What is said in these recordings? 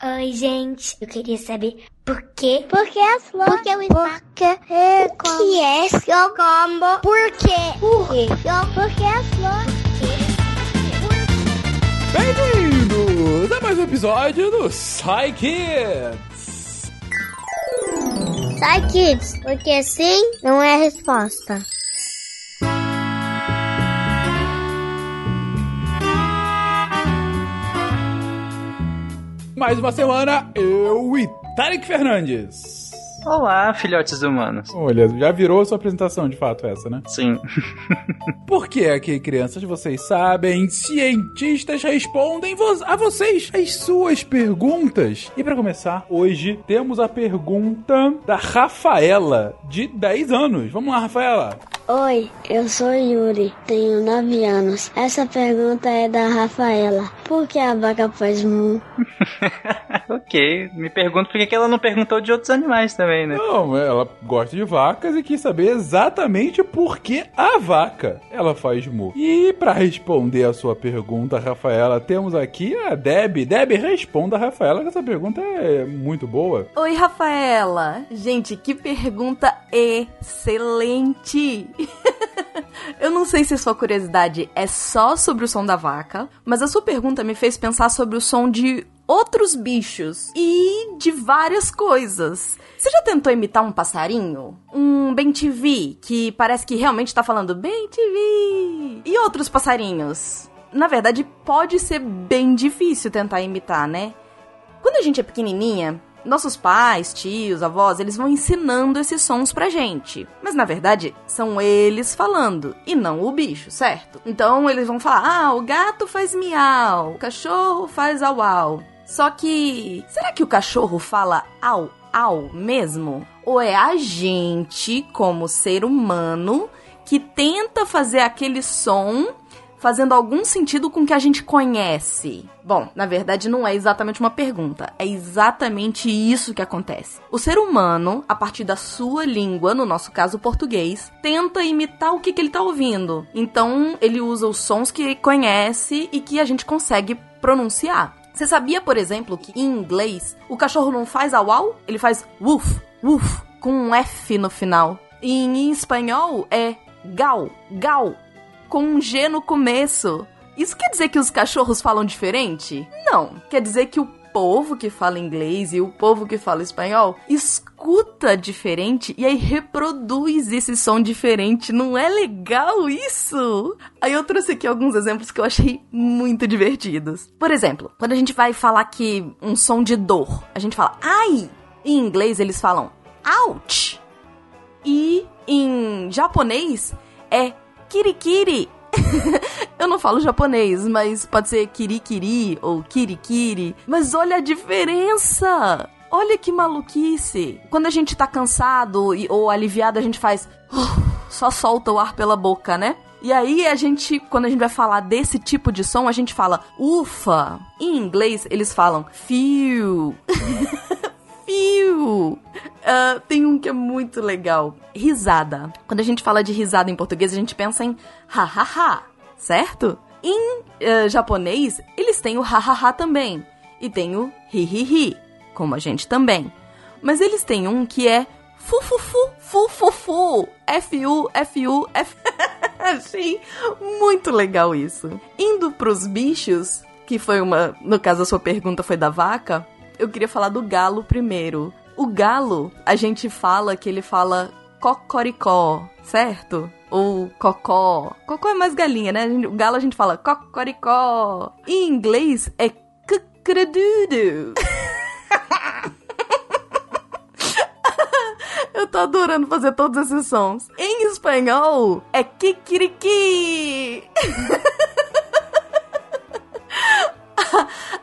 Oi, gente. Eu queria saber por quê? Por que as flores? Por que o espaço? Por que é O que é seu combo? Por quê? Por quê? Por que as flores? Bem-vindos a mais um episódio do Psy Kids. Sai, kids, porque sim não é a resposta. Mais uma semana, eu e Tarek Fernandes. Olá, filhotes humanos. Olha, já virou sua apresentação de fato essa, né? Sim. Porque aqui, crianças, vocês sabem, cientistas respondem vo a vocês as suas perguntas. E para começar, hoje temos a pergunta da Rafaela, de 10 anos. Vamos lá, Rafaela. Oi, eu sou Yuri, tenho 9 anos. Essa pergunta é da Rafaela. Por que a vaca faz mu? ok, me pergunto por que ela não perguntou de outros animais também, né? Não, ela gosta de vacas e quis saber exatamente por que a vaca ela faz mu. E para responder a sua pergunta, Rafaela, temos aqui a Deb. Deb, responda a Rafaela, que essa pergunta é muito boa. Oi, Rafaela. Gente, que pergunta excelente. Eu não sei se sua curiosidade é só sobre o som da vaca, mas a sua pergunta me fez pensar sobre o som de outros bichos e de várias coisas. Você já tentou imitar um passarinho? Um bem TV, que parece que realmente tá falando bem TV. E outros passarinhos? Na verdade, pode ser bem difícil tentar imitar, né? Quando a gente é pequenininha, nossos pais, tios, avós, eles vão ensinando esses sons pra gente. Mas na verdade, são eles falando e não o bicho, certo? Então eles vão falar: ah, o gato faz miau, o cachorro faz au au. Só que, será que o cachorro fala au au mesmo? Ou é a gente, como ser humano, que tenta fazer aquele som fazendo algum sentido com o que a gente conhece? Bom, na verdade não é exatamente uma pergunta, é exatamente isso que acontece. O ser humano, a partir da sua língua, no nosso caso o português, tenta imitar o que, que ele tá ouvindo. Então ele usa os sons que conhece e que a gente consegue pronunciar. Você sabia, por exemplo, que em inglês o cachorro não faz au au? Ele faz woof, woof, com um F no final. E em espanhol é gal, gal, com um G no começo. Isso quer dizer que os cachorros falam diferente? Não. Quer dizer que o povo que fala inglês e o povo que fala espanhol escuta diferente e aí reproduz esse som diferente. Não é legal isso? Aí eu trouxe aqui alguns exemplos que eu achei muito divertidos. Por exemplo, quando a gente vai falar que um som de dor, a gente fala ai. Em inglês eles falam ouch. E em japonês é kirikiri. Eu não falo japonês, mas pode ser kirikiri ou kirikiri. Mas olha a diferença! Olha que maluquice! Quando a gente tá cansado e, ou aliviado, a gente faz. só solta o ar pela boca, né? E aí a gente, quando a gente vai falar desse tipo de som, a gente fala ufa. Em inglês, eles falam feel. feel. Uh, tem um que é muito legal. Risada. Quando a gente fala de risada em português, a gente pensa em ha-ha-ha, certo? Em uh, japonês, eles têm o ha-ha-ha também. E tem o hi-hi-hi, como a gente também. Mas eles têm um que é fu-fu-fu, fu-fu-fu, F-U, F-U, F... Achei muito legal isso. Indo pros bichos, que foi uma... No caso, a sua pergunta foi da vaca, eu queria falar do galo primeiro. O galo, a gente fala que ele fala cocoricó, certo? Ou cocó. Cocó é mais galinha, né? O galo a gente fala cocoricó. Em inglês é cucredudo. Eu tô adorando fazer todos esses sons. Em espanhol é kikiriki.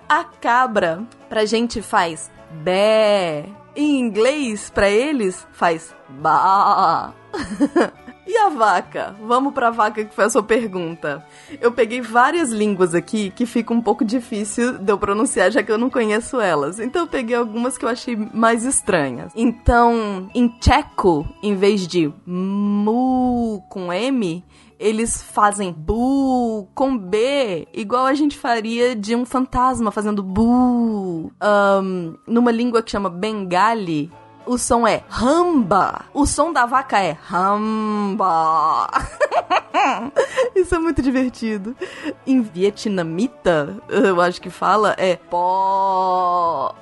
A cabra pra gente faz bé. Em inglês, pra eles, faz ba. E a vaca? Vamos pra vaca que foi a sua pergunta. Eu peguei várias línguas aqui que fica um pouco difícil de eu pronunciar, já que eu não conheço elas. Então eu peguei algumas que eu achei mais estranhas. Então, em tcheco, em vez de mu com M, eles fazem bu com B, igual a gente faria de um fantasma fazendo bu. Um, numa língua que chama Bengali, o som é ramba. O som da vaca é ramba. Isso é muito divertido. Em vietnamita, eu acho que fala, é pó.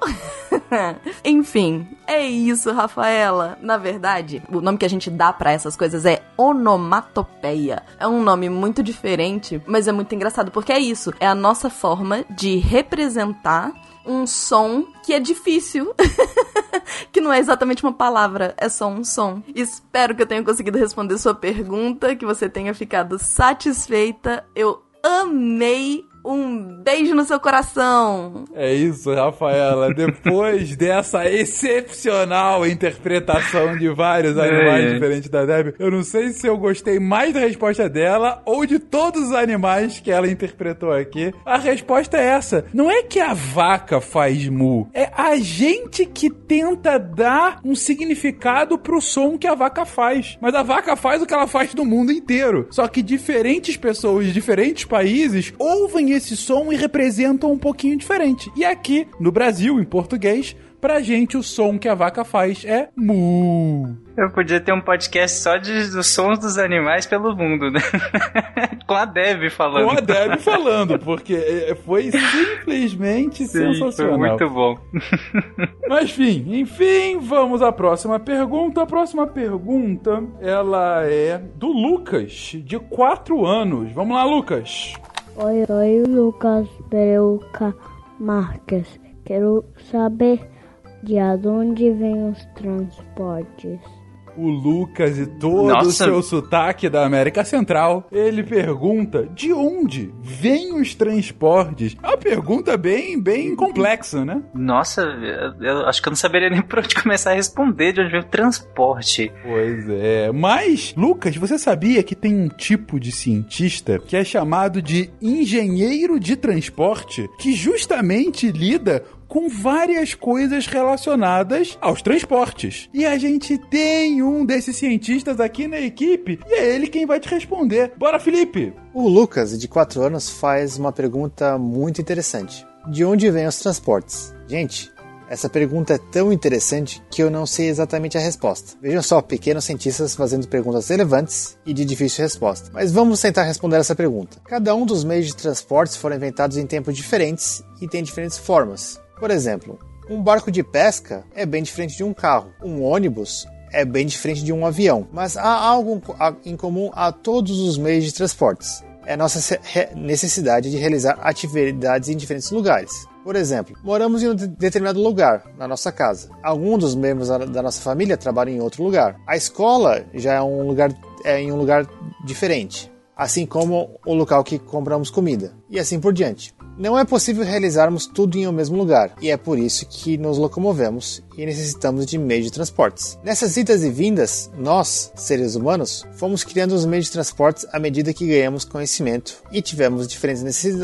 Enfim, é isso, Rafaela. Na verdade, o nome que a gente dá para essas coisas é onomatopeia. É um nome muito diferente, mas é muito engraçado porque é isso. É a nossa forma de representar um som que é difícil. que não é exatamente uma palavra, é só um som. Espero que eu tenha conseguido responder sua pergunta, que você tenha ficado satisfeita. Eu amei um beijo no seu coração. É isso, Rafaela. Depois dessa excepcional interpretação de vários animais é. diferentes da Debbie, eu não sei se eu gostei mais da resposta dela ou de todos os animais que ela interpretou aqui. A resposta é essa. Não é que a vaca faz mu, é a gente que tenta dar um significado pro som que a vaca faz. Mas a vaca faz o que ela faz no mundo inteiro. Só que diferentes pessoas de diferentes países ouvem esse som e representam um pouquinho diferente. E aqui, no Brasil, em português, pra gente o som que a vaca faz é mu. Eu podia ter um podcast só de, dos sons dos animais pelo mundo, né? Com a Deb falando. Com a Deb falando, porque é, foi simplesmente Sim, sensacional. Foi muito bom. Mas enfim, enfim, vamos à próxima pergunta. A próxima pergunta, ela é do Lucas, de 4 anos. Vamos lá, Lucas. Oi, oi, Lucas Bereuca Marques. Quero saber de onde vêm os transportes o Lucas e todo Nossa. o seu sotaque da América Central. Ele pergunta de onde vêm os transportes. É uma pergunta bem, bem complexa, né? Nossa, eu acho que eu não saberia nem por onde começar a responder de onde vem o transporte. Pois é. Mas, Lucas, você sabia que tem um tipo de cientista que é chamado de engenheiro de transporte que justamente lida com várias coisas relacionadas aos transportes. E a gente tem um desses cientistas aqui na equipe e é ele quem vai te responder. Bora, Felipe! O Lucas, de 4 anos, faz uma pergunta muito interessante. De onde vêm os transportes? Gente, essa pergunta é tão interessante que eu não sei exatamente a resposta. Vejam só, pequenos cientistas fazendo perguntas relevantes e de difícil resposta. Mas vamos tentar responder essa pergunta. Cada um dos meios de transportes foram inventados em tempos diferentes e tem diferentes formas. Por exemplo, um barco de pesca é bem diferente de um carro. Um ônibus é bem diferente de um avião. Mas há algo em comum a todos os meios de transportes. É a nossa necessidade de realizar atividades em diferentes lugares. Por exemplo, moramos em um determinado lugar, na nossa casa. Alguns dos membros da nossa família trabalham em outro lugar. A escola já é um lugar é em um lugar diferente, assim como o local que compramos comida, e assim por diante. Não é possível realizarmos tudo em um mesmo lugar, e é por isso que nos locomovemos e necessitamos de meios de transportes. Nessas idas e vindas, nós, seres humanos, fomos criando os meios de transportes à medida que ganhamos conhecimento e tivemos diferentes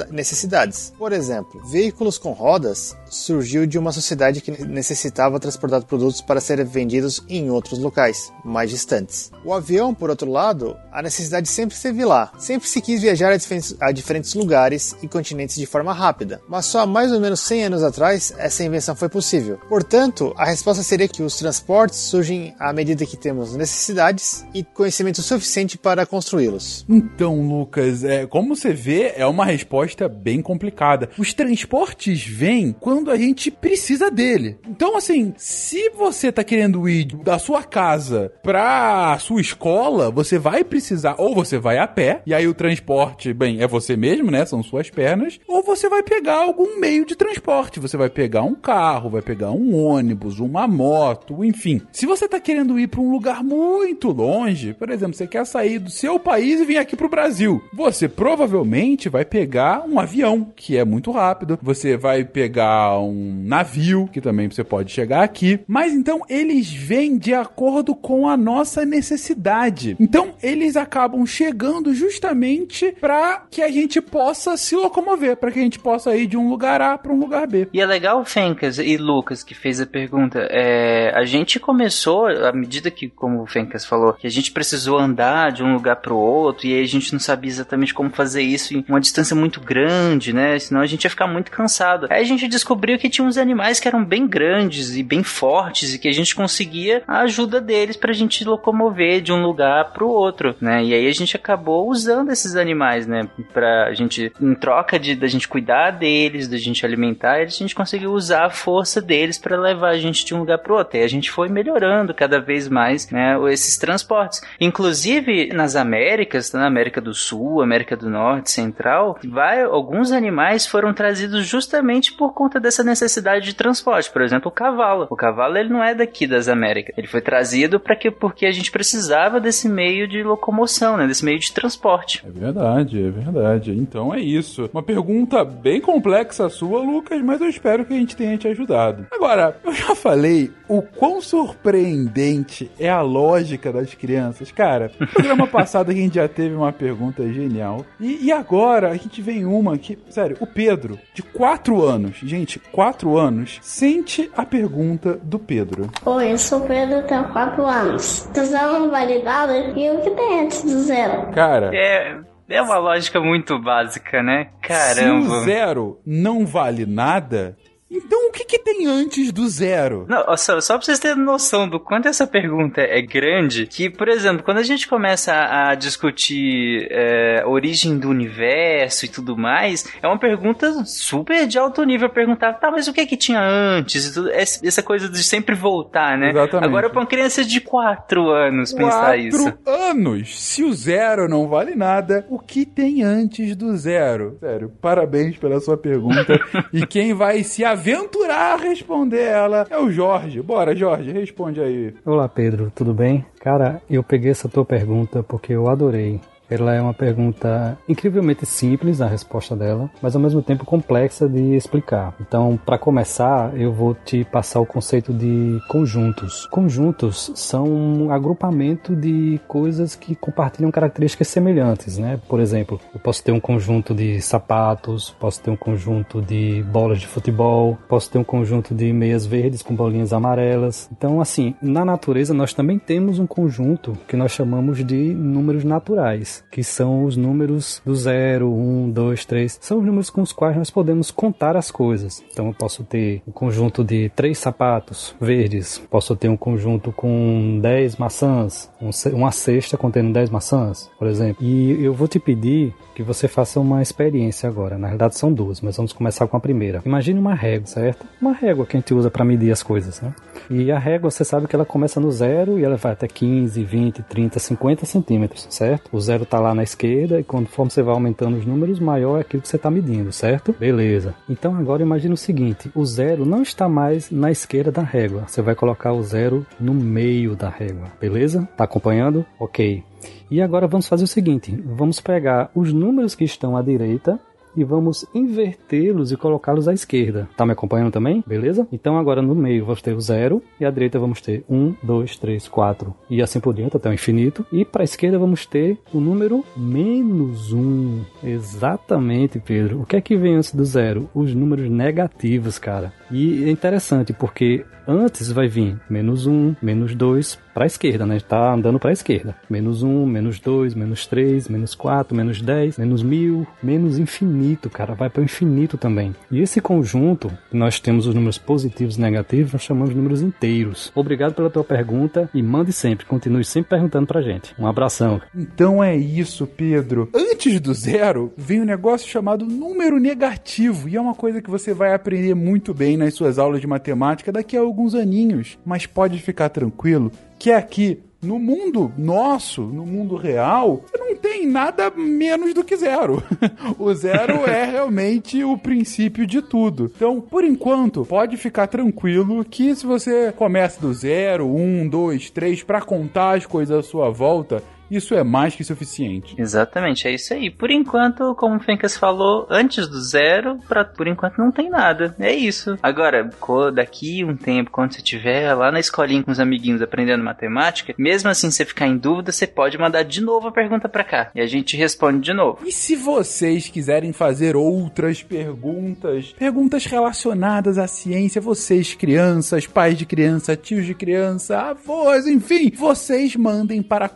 necessidades. Por exemplo, veículos com rodas surgiu de uma sociedade que necessitava transportar produtos para serem vendidos em outros locais, mais distantes. O avião, por outro lado, a necessidade sempre esteve lá. Sempre se quis viajar a diferentes, a diferentes lugares e continentes de forma rápida, mas só há mais ou menos 100 anos atrás essa invenção foi possível. Portanto, a resposta seria que os transportes surgem à medida que temos necessidades e conhecimento suficiente para construí-los. Então, Lucas, é, como você vê, é uma resposta bem complicada. Os transportes vêm quando a gente precisa dele. Então, assim, se você tá querendo ir da sua casa pra sua escola, você vai precisar, ou você vai a pé, e aí o transporte, bem, é você mesmo, né? São suas pernas, ou você vai pegar algum meio de transporte. Você vai pegar um carro, vai pegar um ônibus uma moto, enfim. Se você tá querendo ir para um lugar muito longe, por exemplo, você quer sair do seu país e vir aqui pro Brasil, você provavelmente vai pegar um avião, que é muito rápido. Você vai pegar um navio, que também você pode chegar aqui. Mas então eles vêm de acordo com a nossa necessidade. Então eles acabam chegando justamente para que a gente possa se locomover, para que a gente possa ir de um lugar A para um lugar B. E é legal, Fencas e Lucas, que fez a pergunta. É, a gente começou, à medida que, como o Fencas falou, que a gente precisou andar de um lugar para o outro, e aí a gente não sabia exatamente como fazer isso em uma distância muito grande, né? Senão a gente ia ficar muito cansado. Aí a gente descobriu que tinha uns animais que eram bem grandes e bem fortes, e que a gente conseguia a ajuda deles pra gente locomover de um lugar para o outro, né? E aí a gente acabou usando esses animais, né? Pra gente, em troca de da gente cuidar deles, da gente alimentar eles, a gente conseguiu usar a força deles para levar a gente de um lugar para outro. E a gente foi melhorando cada vez mais, né? Esses transportes. Inclusive nas Américas, na América do Sul, América do Norte, Central, vai, alguns animais foram trazidos justamente por conta dessa necessidade de transporte. Por exemplo, o cavalo. O cavalo ele não é daqui das Américas. Ele foi trazido para que porque a gente precisava desse meio de locomoção, né? Desse meio de transporte. É verdade, é verdade. Então é isso. Uma pergunta bem complexa a sua, Lucas, mas eu espero que a gente tenha te ajudado. Agora, eu já falei o quão surpreendente é a lógica das crianças. Cara, no programa passado a gente já teve uma pergunta genial. E, e agora a gente vem uma que, sério, o Pedro, de 4 anos, gente, 4 anos, sente a pergunta do Pedro. Oi, eu sou o Pedro, tenho 4 anos. Do zero não vale nada e o que tem antes do zero? Cara, É, é uma lógica muito básica, né? Caramba. se o zero não vale nada, então o que, que antes do zero? Não, só, só pra vocês terem noção do quanto essa pergunta é grande, que, por exemplo, quando a gente começa a, a discutir é, origem do universo e tudo mais, é uma pergunta super de alto nível perguntar, tá, mas o que que tinha antes e tudo, essa coisa de sempre voltar, né? Exatamente. Agora pra uma criança de 4 anos pensar Quatro isso. anos. Se o zero não vale nada, o que tem antes do zero? Sério, parabéns pela sua pergunta. e quem vai se aventurar responder ela é o Jorge. Bora, Jorge, responde aí. Olá, Pedro, tudo bem? Cara, eu peguei essa tua pergunta porque eu adorei. Ela é uma pergunta incrivelmente simples, a resposta dela, mas ao mesmo tempo complexa de explicar. Então, para começar, eu vou te passar o conceito de conjuntos. Conjuntos são um agrupamento de coisas que compartilham características semelhantes, né? Por exemplo, eu posso ter um conjunto de sapatos, posso ter um conjunto de bolas de futebol, posso ter um conjunto de meias verdes com bolinhas amarelas. Então, assim, na natureza nós também temos um conjunto que nós chamamos de números naturais que são os números do 0, 1, 2, 3. São os números com os quais nós podemos contar as coisas. Então eu posso ter um conjunto de três sapatos verdes, posso ter um conjunto com 10 maçãs, um uma cesta contendo 10 maçãs, por exemplo. E eu vou te pedir que você faça uma experiência agora. Na verdade são duas, mas vamos começar com a primeira. Imagine uma régua, certo? Uma régua que a gente usa para medir as coisas, né? E a régua, você sabe que ela começa no zero e ela vai até 15, 20, 30, 50 centímetros, certo? O zero tá lá na esquerda e conforme você vai aumentando os números, maior é aquilo que você está medindo, certo? Beleza. Então agora imagine o seguinte: o zero não está mais na esquerda da régua. Você vai colocar o zero no meio da régua, beleza? Tá acompanhando? Ok. E agora vamos fazer o seguinte: vamos pegar os números que estão à direita e vamos invertê-los e colocá-los à esquerda. Tá me acompanhando também? Beleza? Então agora no meio vamos ter o zero e à direita vamos ter um, dois, três, quatro e assim por diante até o infinito. E para a esquerda vamos ter o número menos um. Exatamente, Pedro. O que é que vem antes do zero? Os números negativos, cara. E é interessante porque antes vai vir menos um, menos dois para a esquerda, né? Tá andando para a esquerda. Menos um, menos dois, menos três, menos quatro, menos dez, menos mil, menos infinito, cara. Vai para o infinito também. E esse conjunto, nós temos os números positivos e negativos, nós chamamos de números inteiros. Obrigado pela tua pergunta e mande sempre, continue sempre perguntando pra gente. Um abração. Então é isso, Pedro. Antes do zero, vem um negócio chamado número negativo. E é uma coisa que você vai aprender muito bem nas suas aulas de matemática daqui a alguns aninhos. Mas pode ficar tranquilo que aqui no mundo nosso, no mundo real, não tem nada menos do que zero. o zero é realmente o princípio de tudo. Então, por enquanto, pode ficar tranquilo que se você começa do zero, um, dois, três, para contar as coisas à sua volta, isso é mais que suficiente. Exatamente, é isso aí. Por enquanto, como o Fencas falou, antes do zero, pra, por enquanto não tem nada. É isso. Agora, daqui um tempo, quando você estiver lá na escolinha com os amiguinhos aprendendo matemática, mesmo assim você ficar em dúvida, você pode mandar de novo a pergunta para cá e a gente responde de novo. E se vocês quiserem fazer outras perguntas, perguntas relacionadas à ciência, vocês crianças, pais de criança, tios de criança, avós, enfim, vocês mandem para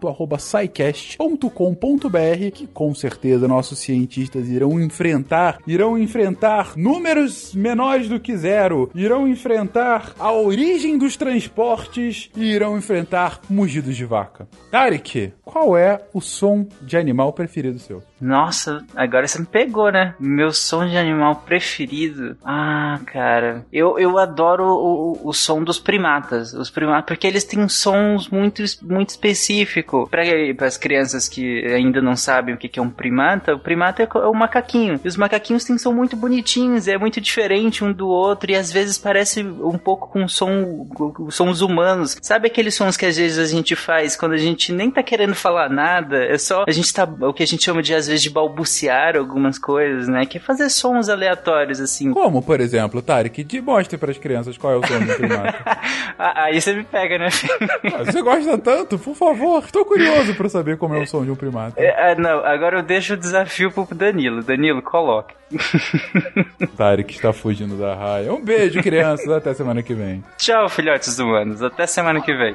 contato@saicast.com.br que com certeza nossos cientistas irão enfrentar, irão enfrentar números menores do que zero, irão enfrentar a origem dos transportes e irão enfrentar mugidos de vaca. Tarek, qual é o som de animal preferido seu? Nossa, agora você me pegou, né? Meu som de animal preferido. Ah, cara. Eu, eu adoro o, o som dos primatas. Os primatas, porque eles têm sons muito, muito específicos. Para as crianças que ainda não sabem o que, é um primata, o primata é o macaquinho. E os macaquinhos têm som muito bonitinhos, é muito diferente um do outro e às vezes parece um pouco com som, com sons humanos. Sabe aqueles sons que às vezes a gente faz quando a gente nem tá querendo falar nada? É só a gente tá o que a gente chama de às vezes de balbuciar algumas coisas, né? Que é fazer sons aleatórios, assim. Como, por exemplo, Tarek, de mostre para as crianças qual é o som do primata. Aí você me pega, né? Ah, você gosta tanto? Por favor, estou curioso para saber como é o som de um primata. É, não, agora eu deixo o desafio pro Danilo. Danilo, coloque. Tarek está fugindo da raia. Um beijo, crianças. Até semana que vem. Tchau, filhotes humanos. Até semana que vem.